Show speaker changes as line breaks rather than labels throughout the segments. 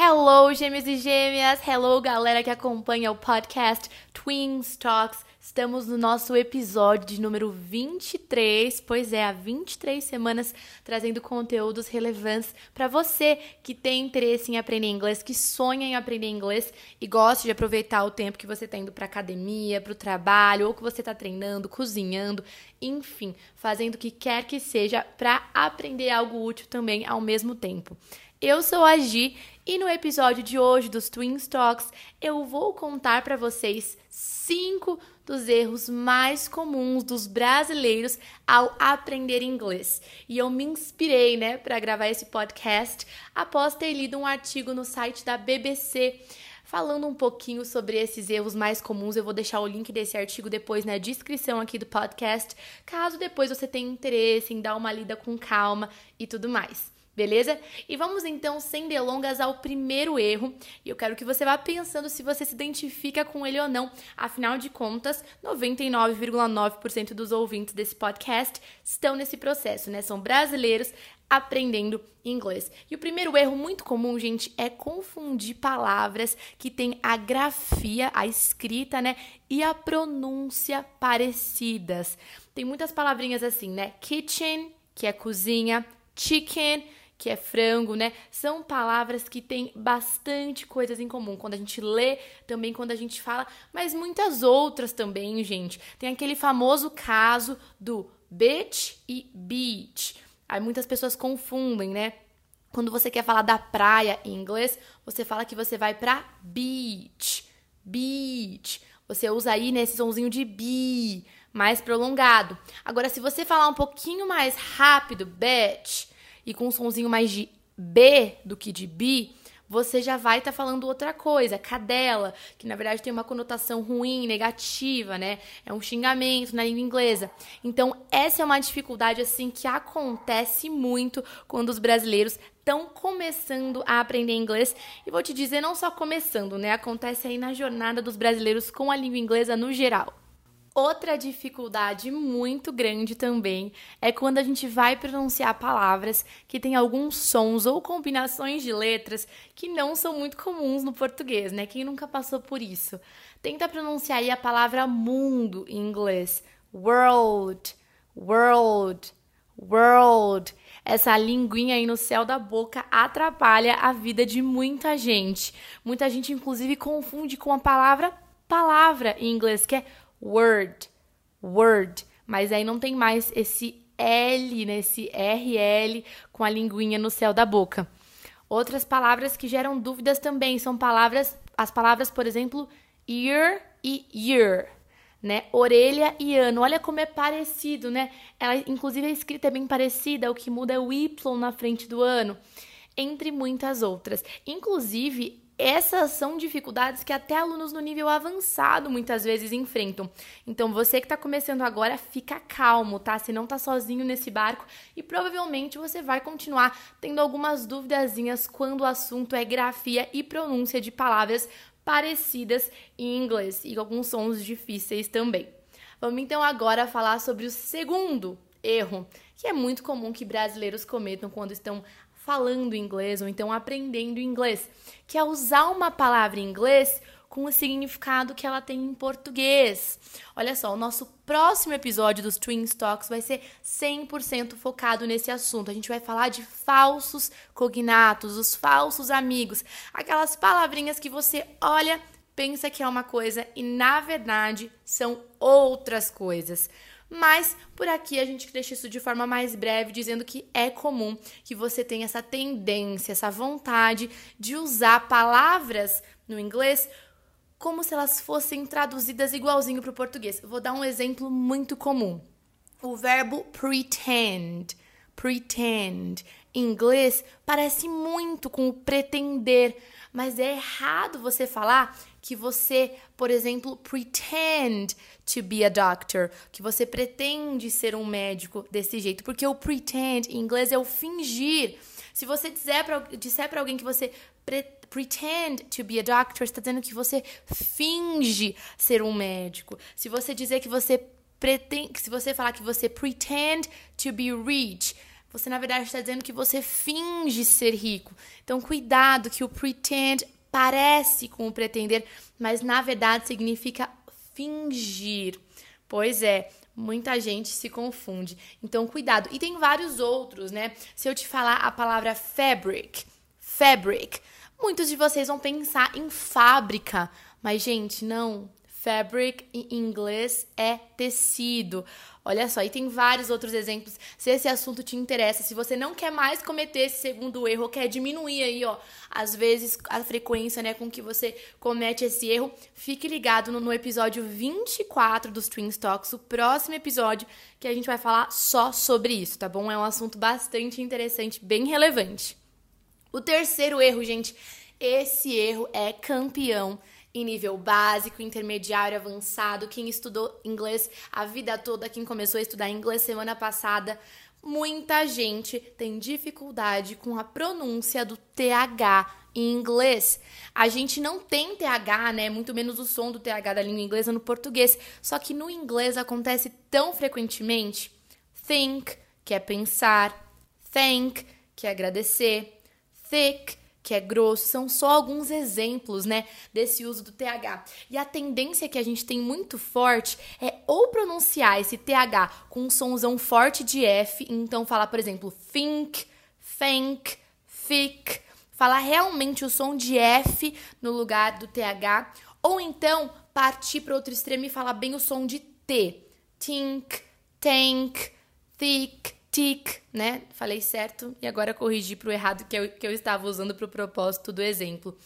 Hello, gêmeos e gêmeas! Hello, galera que acompanha o podcast Twins Talks. Estamos no nosso episódio de número 23, pois é, há 23 semanas trazendo conteúdos relevantes para você que tem interesse em aprender inglês, que sonha em aprender inglês e gosta de aproveitar o tempo que você está indo para academia, para o trabalho, ou que você está treinando, cozinhando, enfim, fazendo o que quer que seja para aprender algo útil também ao mesmo tempo. Eu sou a Gi e no episódio de hoje dos Twin Talks eu vou contar para vocês cinco dos erros mais comuns dos brasileiros ao aprender inglês. E eu me inspirei, né, para gravar esse podcast após ter lido um artigo no site da BBC falando um pouquinho sobre esses erros mais comuns. Eu vou deixar o link desse artigo depois na descrição aqui do podcast, caso depois você tenha interesse em dar uma lida com calma e tudo mais beleza? E vamos então, sem delongas, ao primeiro erro. E eu quero que você vá pensando se você se identifica com ele ou não. Afinal de contas, 99,9% dos ouvintes desse podcast estão nesse processo, né? São brasileiros aprendendo inglês. E o primeiro erro muito comum, gente, é confundir palavras que têm a grafia, a escrita, né, e a pronúncia parecidas. Tem muitas palavrinhas assim, né? Kitchen, que é cozinha, chicken, que é frango, né? São palavras que têm bastante coisas em comum. Quando a gente lê, também quando a gente fala, mas muitas outras também, gente. Tem aquele famoso caso do bitch e beach. Aí muitas pessoas confundem, né? Quando você quer falar da praia em inglês, você fala que você vai pra beach. Beach. Você usa aí nesse sonzinho de bi, mais prolongado. Agora, se você falar um pouquinho mais rápido, bitch, e com um sonzinho mais de B do que de B, você já vai estar tá falando outra coisa, cadela, que na verdade tem uma conotação ruim, negativa, né? É um xingamento na língua inglesa. Então, essa é uma dificuldade assim que acontece muito quando os brasileiros estão começando a aprender inglês. E vou te dizer, não só começando, né? Acontece aí na jornada dos brasileiros com a língua inglesa no geral. Outra dificuldade muito grande também é quando a gente vai pronunciar palavras que têm alguns sons ou combinações de letras que não são muito comuns no português, né? Quem nunca passou por isso? Tenta pronunciar aí a palavra mundo em inglês. World, world, world. Essa linguinha aí no céu da boca atrapalha a vida de muita gente. Muita gente, inclusive, confunde com a palavra palavra em inglês, que é word, word. Mas aí não tem mais esse L, né, esse RL com a linguinha no céu da boca. Outras palavras que geram dúvidas também são palavras, as palavras, por exemplo, ear e year, né? Orelha e ano. Olha como é parecido, né? Ela, inclusive, a escrita é bem parecida, o que muda é o Y na frente do ano, entre muitas outras. Inclusive, essas são dificuldades que até alunos no nível avançado muitas vezes enfrentam. Então, você que está começando agora, fica calmo, tá? Você não está sozinho nesse barco e provavelmente você vai continuar tendo algumas duvidazinhas quando o assunto é grafia e pronúncia de palavras parecidas em inglês e alguns sons difíceis também. Vamos então agora falar sobre o segundo erro, que é muito comum que brasileiros cometam quando estão falando inglês ou então aprendendo inglês, que é usar uma palavra em inglês com o significado que ela tem em português. Olha só, o nosso próximo episódio dos Twin Talks vai ser 100% focado nesse assunto. A gente vai falar de falsos cognatos, os falsos amigos, aquelas palavrinhas que você olha, pensa que é uma coisa e na verdade são outras coisas. Mas por aqui a gente deixa isso de forma mais breve, dizendo que é comum que você tenha essa tendência, essa vontade de usar palavras no inglês como se elas fossem traduzidas igualzinho para o português. vou dar um exemplo muito comum. O verbo pretend. Pretend. Em inglês parece muito com o pretender, mas é errado você falar que você, por exemplo, pretend to be a doctor, que você pretende ser um médico desse jeito, porque o pretend em inglês é o fingir. Se você disser para disser alguém que você pre pretend to be a doctor, está dizendo que você finge ser um médico. Se você dizer que você pretende, se você falar que você pretend to be rich, Você, na verdade, está dizendo que você finge ser rico. Então, cuidado, que o pretend parece com o pretender, mas na verdade significa fingir. Pois é, muita gente se confunde. Então, cuidado. E tem vários outros, né? Se eu te falar a palavra fabric, fabric, muitos de vocês vão pensar em fábrica, mas gente, não. Fabric em inglês é tecido. Olha só, e tem vários outros exemplos. Se esse assunto te interessa, se você não quer mais cometer esse segundo erro, quer diminuir aí, ó, às vezes a frequência, né, com que você comete esse erro, fique ligado no, no episódio 24 dos Twin Talks, o próximo episódio que a gente vai falar só sobre isso, tá bom? É um assunto bastante interessante, bem relevante. O terceiro erro, gente, esse erro é campeão em nível básico, intermediário, avançado. Quem estudou inglês a vida toda, quem começou a estudar inglês semana passada, muita gente tem dificuldade com a pronúncia do TH em inglês. A gente não tem TH, né? Muito menos o som do TH da língua inglesa no português. Só que no inglês acontece tão frequentemente. Think, que é pensar. Thank, que é agradecer. Thick, que é grosso, são só alguns exemplos, né, desse uso do TH. E a tendência que a gente tem muito forte é ou pronunciar esse TH com um somzão forte de F, então falar, por exemplo, think, think, thick, falar realmente o som de F no lugar do TH, ou então partir para outro extremo e falar bem o som de T. Think, tank, thick, tic, né? Falei certo e agora corrigi para o errado que eu, que eu estava usando para o propósito do exemplo.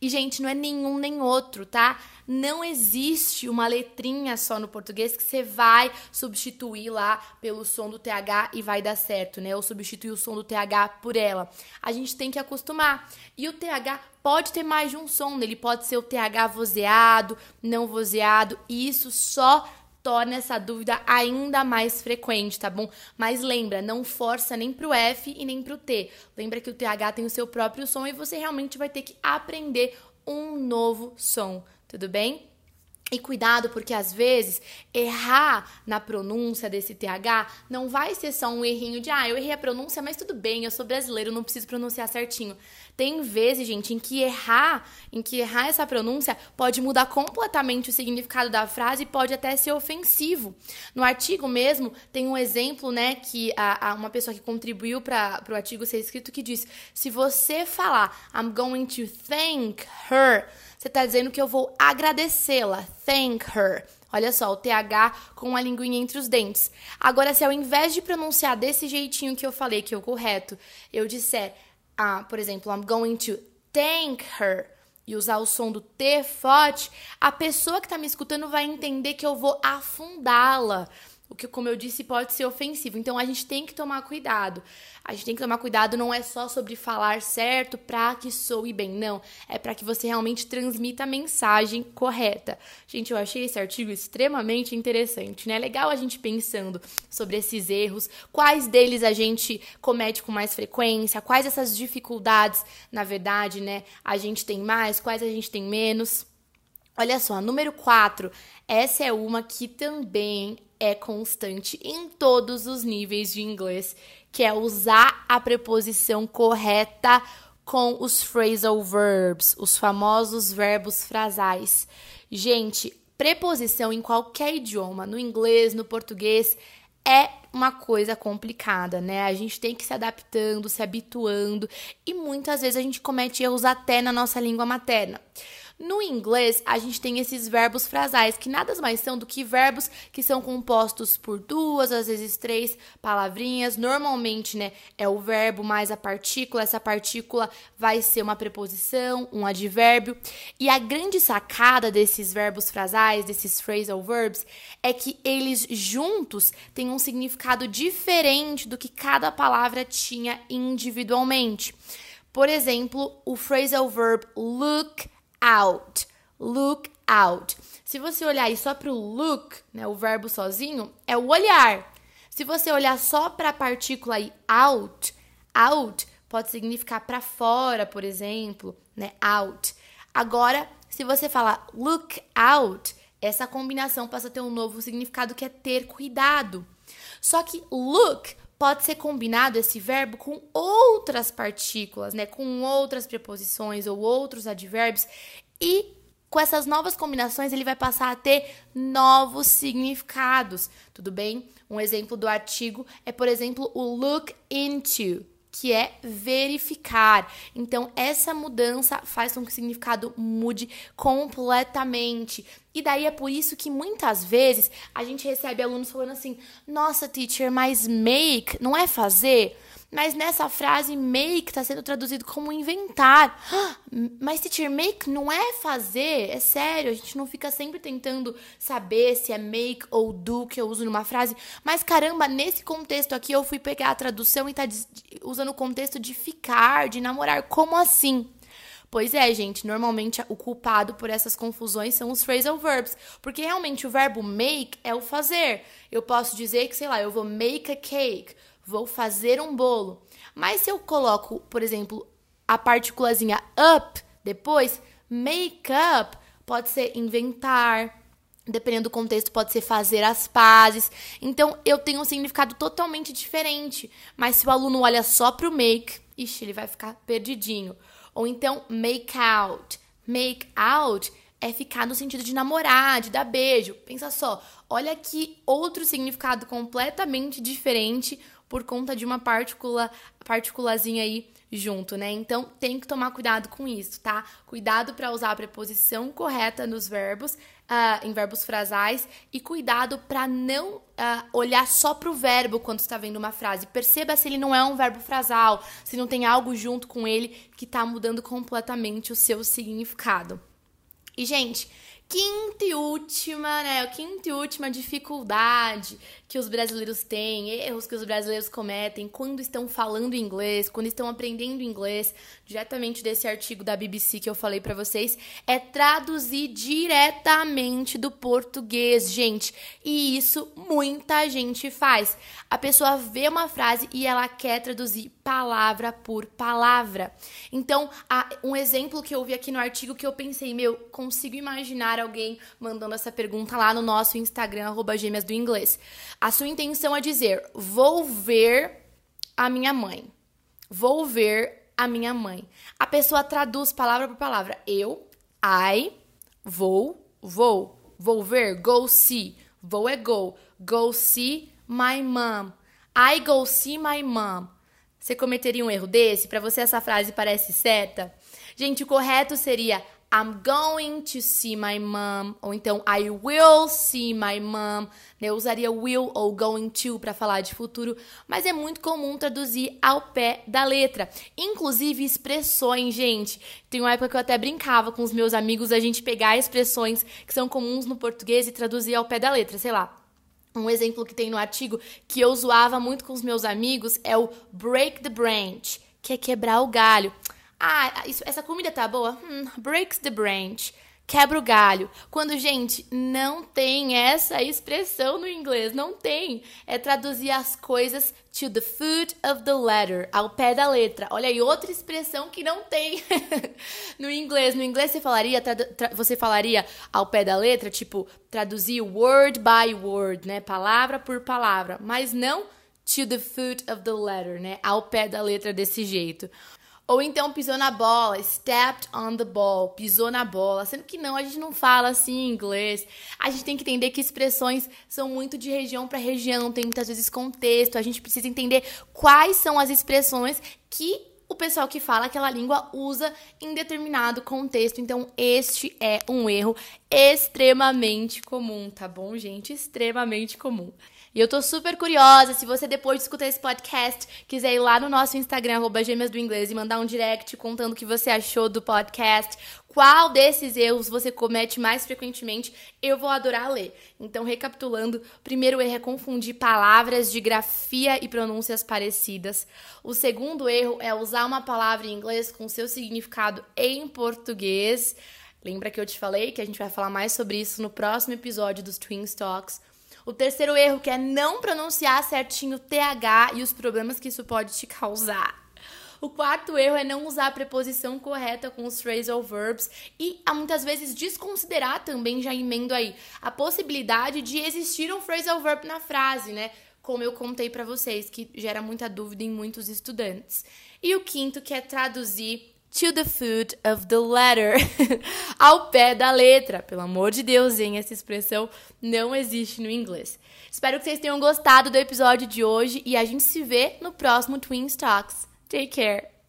E, gente, não é nenhum nem outro, tá? Não existe uma letrinha só no português que você vai substituir lá pelo som do TH e vai dar certo, né? Ou substituir o som do TH por ela. A gente tem que acostumar. E o TH pode ter mais de um som, ele pode ser o TH vozeado, não vozeado, e isso só torna essa dúvida ainda mais frequente, tá bom? Mas lembra, não força nem pro F e nem pro T. Lembra que o TH tem o seu próprio som e você realmente vai ter que aprender um novo som, tudo bem? E cuidado, porque às vezes errar na pronúncia desse TH não vai ser só um errinho de, ah, eu errei a pronúncia, mas tudo bem, eu sou brasileiro, não preciso pronunciar certinho. Tem vezes, gente, em que errar, em que errar essa pronúncia pode mudar completamente o significado da frase e pode até ser ofensivo. No artigo mesmo, tem um exemplo, né, que a, a uma pessoa que contribuiu para o artigo ser escrito que diz: se você falar I'm going to thank her você está dizendo que eu vou agradecê-la. Thank her. Olha só, o TH com a linguinha entre os dentes. Agora, se ao invés de pronunciar desse jeitinho que eu falei, que é o correto, eu disser, ah, por exemplo, I'm going to thank her e usar o som do T forte, a pessoa que está me escutando vai entender que eu vou afundá-la o que, como eu disse, pode ser ofensivo. Então a gente tem que tomar cuidado. A gente tem que tomar cuidado não é só sobre falar certo para que soe bem, não. É para que você realmente transmita a mensagem correta. Gente, eu achei esse artigo extremamente interessante, né? É legal a gente pensando sobre esses erros, quais deles a gente comete com mais frequência, quais essas dificuldades, na verdade, né, a gente tem mais, quais a gente tem menos. Olha só, número 4. Essa é uma que também é constante em todos os níveis de inglês, que é usar a preposição correta com os phrasal verbs, os famosos verbos frasais. Gente, preposição em qualquer idioma, no inglês, no português, é uma coisa complicada, né? A gente tem que se adaptando, se habituando e muitas vezes a gente comete erros até na nossa língua materna. No inglês, a gente tem esses verbos frasais, que nada mais são do que verbos que são compostos por duas, às vezes três palavrinhas. Normalmente, né, é o verbo mais a partícula. Essa partícula vai ser uma preposição, um advérbio. E a grande sacada desses verbos frasais, desses phrasal verbs, é que eles juntos têm um significado diferente do que cada palavra tinha individualmente. Por exemplo, o phrasal verb look out. Look out. Se você olhar aí só para o look, né, o verbo sozinho, é o olhar. Se você olhar só para a partícula aí out, out pode significar para fora, por exemplo, né, out. Agora, se você falar look out, essa combinação passa a ter um novo significado que é ter cuidado. Só que look pode ser combinado esse verbo com outras partículas, né? Com outras preposições ou outros advérbios e com essas novas combinações ele vai passar a ter novos significados, tudo bem? Um exemplo do artigo é, por exemplo, o look into que é verificar. Então, essa mudança faz com que o significado mude completamente. E daí é por isso que muitas vezes a gente recebe alunos falando assim: nossa, teacher, mas make não é fazer? Mas nessa frase, make está sendo traduzido como inventar. Mas, teacher, make não é fazer, é sério. A gente não fica sempre tentando saber se é make ou do que eu uso numa frase. Mas, caramba, nesse contexto aqui eu fui pegar a tradução e tá usando o contexto de ficar, de namorar. Como assim? Pois é, gente, normalmente o culpado por essas confusões são os phrasal verbs, porque realmente o verbo make é o fazer. Eu posso dizer que, sei lá, eu vou make a cake, vou fazer um bolo. Mas se eu coloco, por exemplo, a partículazinha up depois, make up pode ser inventar, dependendo do contexto, pode ser fazer as pazes. Então, eu tenho um significado totalmente diferente. Mas se o aluno olha só para o make, ixi, ele vai ficar perdidinho. Ou então, make out. Make out é ficar no sentido de namorar, de dar beijo. Pensa só, olha que outro significado completamente diferente por conta de uma partícula, partículazinha aí junto, né? Então tem que tomar cuidado com isso, tá? Cuidado para usar a preposição correta nos verbos, uh, em verbos frasais, e cuidado para não uh, olhar só para o verbo quando está vendo uma frase. Perceba se ele não é um verbo frasal, se não tem algo junto com ele que está mudando completamente o seu significado. E, gente, quinta e última, né? Quinta e última dificuldade que os brasileiros têm, erros que os brasileiros cometem quando estão falando inglês, quando estão aprendendo inglês, diretamente desse artigo da BBC que eu falei para vocês, é traduzir diretamente do português, gente. E isso muita gente faz. A pessoa vê uma frase e ela quer traduzir palavra por palavra. Então, um exemplo que eu vi aqui no artigo que eu pensei, meu, consigo imaginar alguém mandando essa pergunta lá no nosso Instagram, arroba gêmeas do inglês. A sua intenção é dizer, vou ver a minha mãe. Vou ver a minha mãe. A pessoa traduz palavra por palavra. Eu, I, vou, vou. Vou ver, go see. Vou é go. Go see my mom. I go see my mom. Você cometeria um erro desse? Para você essa frase parece certa? Gente, o correto seria I'm going to see my mom, ou então I will see my mom. Eu usaria will ou going to para falar de futuro, mas é muito comum traduzir ao pé da letra. Inclusive expressões, gente. Tem uma época que eu até brincava com os meus amigos a gente pegar expressões que são comuns no português e traduzir ao pé da letra, sei lá. Um exemplo que tem no artigo que eu zoava muito com os meus amigos é o break the branch, que é quebrar o galho. Ah, isso, essa comida tá boa? Hmm, breaks the branch. Quebra o galho. Quando, gente, não tem essa expressão no inglês, não tem. É traduzir as coisas to the foot of the letter, ao pé da letra. Olha aí, outra expressão que não tem no inglês. No inglês você falaria, você falaria ao pé da letra, tipo, traduzir word by word, né? Palavra por palavra. Mas não to the foot of the letter, né? Ao pé da letra desse jeito. Ou então pisou na bola, stepped on the ball, pisou na bola. Sendo que não, a gente não fala assim em inglês. A gente tem que entender que expressões são muito de região para região, tem muitas vezes contexto. A gente precisa entender quais são as expressões que o pessoal que fala aquela língua usa em determinado contexto. Então, este é um erro extremamente comum, tá bom, gente? Extremamente comum. E eu tô super curiosa, se você depois de escutar esse podcast quiser ir lá no nosso Instagram, arroba gêmeas do inglês, e mandar um direct contando o que você achou do podcast, qual desses erros você comete mais frequentemente, eu vou adorar ler. Então, recapitulando, primeiro erro é confundir palavras de grafia e pronúncias parecidas. O segundo erro é usar uma palavra em inglês com seu significado em português. Lembra que eu te falei que a gente vai falar mais sobre isso no próximo episódio dos Twin Talks. O terceiro erro que é não pronunciar certinho TH e os problemas que isso pode te causar. O quarto erro é não usar a preposição correta com os phrasal verbs e muitas vezes desconsiderar também, já emendo aí, a possibilidade de existir um phrasal verb na frase, né? como eu contei para vocês, que gera muita dúvida em muitos estudantes. E o quinto, que é traduzir to the foot of the letter, ao pé da letra. Pelo amor de Deus, hein? Essa expressão não existe no inglês. Espero que vocês tenham gostado do episódio de hoje e a gente se vê no próximo Twin Talks. Take care!